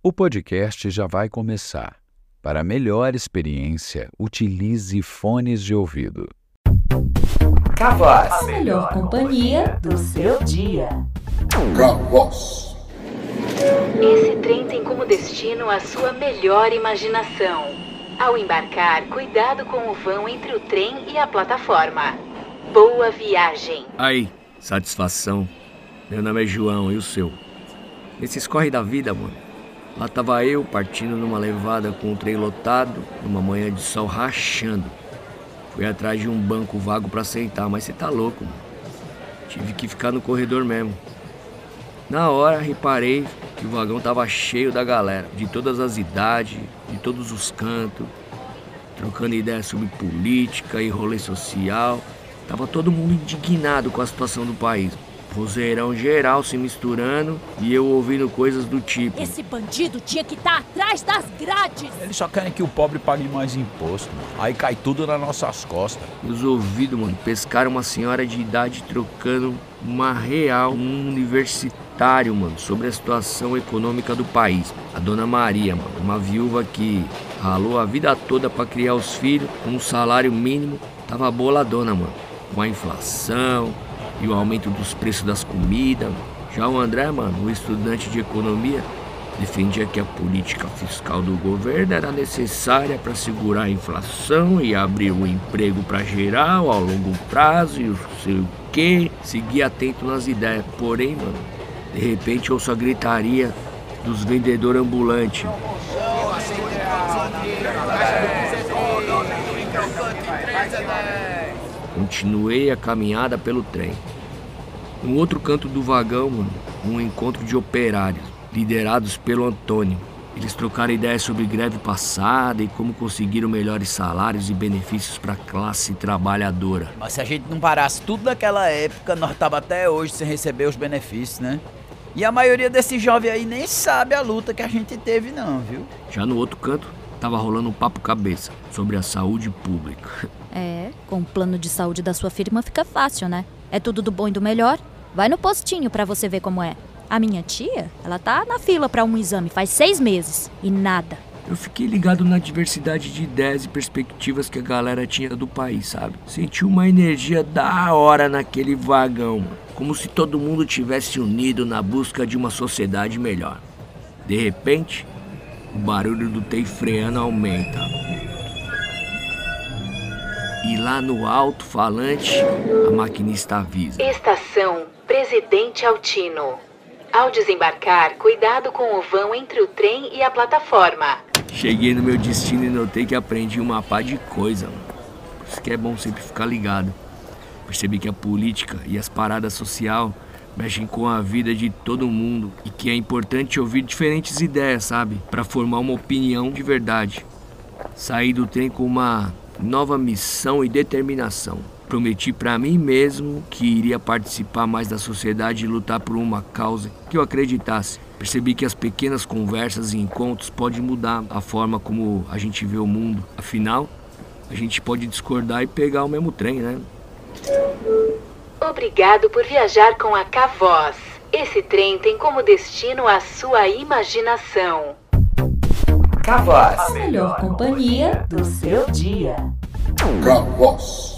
O podcast já vai começar. Para melhor experiência, utilize fones de ouvido. Cavoz, a melhor companhia do seu dia. Cavoz. Esse trem tem como destino a sua melhor imaginação. Ao embarcar, cuidado com o vão entre o trem e a plataforma. Boa viagem. Aí, satisfação. Meu nome é João, e o seu? Nesse escorre da vida, mano. Lá tava eu partindo numa levada com o trem lotado, numa manhã de sol rachando. Fui atrás de um banco vago para sentar, mas você tá louco, mano. Tive que ficar no corredor mesmo. Na hora reparei que o vagão tava cheio da galera, de todas as idades, de todos os cantos, trocando ideias sobre política e rolê social. Tava todo mundo indignado com a situação do país. Vozeirão geral se misturando e eu ouvindo coisas do tipo. Esse bandido tinha que estar atrás das grades. Eles só querem que o pobre pague mais imposto. Aí cai tudo nas nossas costas. Meus ouvidos, mano, pescaram uma senhora de idade trocando uma real, um universitário, mano, sobre a situação econômica do país. A dona Maria, mano, uma viúva que ralou a vida toda para criar os filhos com um salário mínimo, tava boladona, mano. Com a inflação, e o aumento dos preços das comidas. Já o André, mano, o estudante de economia, defendia que a política fiscal do governo era necessária para segurar a inflação e abrir o emprego para geral ao longo prazo e não sei o que. Seguia atento nas ideias. Porém, mano, de repente ouço a gritaria dos vendedores ambulantes. Continuei a caminhada pelo trem. No outro canto do vagão, mano, um encontro de operários, liderados pelo Antônio. Eles trocaram ideias sobre greve passada e como conseguiram melhores salários e benefícios para a classe trabalhadora. Mas se a gente não parasse tudo naquela época, nós tava até hoje sem receber os benefícios, né? E a maioria desses jovens aí nem sabe a luta que a gente teve não, viu? Já no outro canto, tava rolando um papo cabeça sobre a saúde pública. É, com o plano de saúde da sua firma fica fácil, né? É tudo do bom e do melhor. Vai no postinho pra você ver como é. A minha tia, ela tá na fila pra um exame faz seis meses e nada. Eu fiquei ligado na diversidade de ideias e perspectivas que a galera tinha do país, sabe? Senti uma energia da hora naquele vagão, como se todo mundo tivesse unido na busca de uma sociedade melhor. De repente, o barulho do trem freando aumenta. E lá no alto-falante, a maquinista avisa. Estação Presidente Altino. Ao desembarcar, cuidado com o vão entre o trem e a plataforma. Cheguei no meu destino e notei que aprendi uma pá de coisa, mano. Por isso que é bom sempre ficar ligado. Percebi que a política e as paradas social mexem com a vida de todo mundo e que é importante ouvir diferentes ideias, sabe? Para formar uma opinião de verdade. Saí do trem com uma nova missão e determinação. Prometi para mim mesmo que iria participar mais da sociedade e lutar por uma causa que eu acreditasse. Percebi que as pequenas conversas e encontros podem mudar a forma como a gente vê o mundo. Afinal, a gente pode discordar e pegar o mesmo trem, né? Obrigado por viajar com a Cavoz. Esse trem tem como destino a sua imaginação. Cavoz, a melhor companhia do seu dia. Cavoz.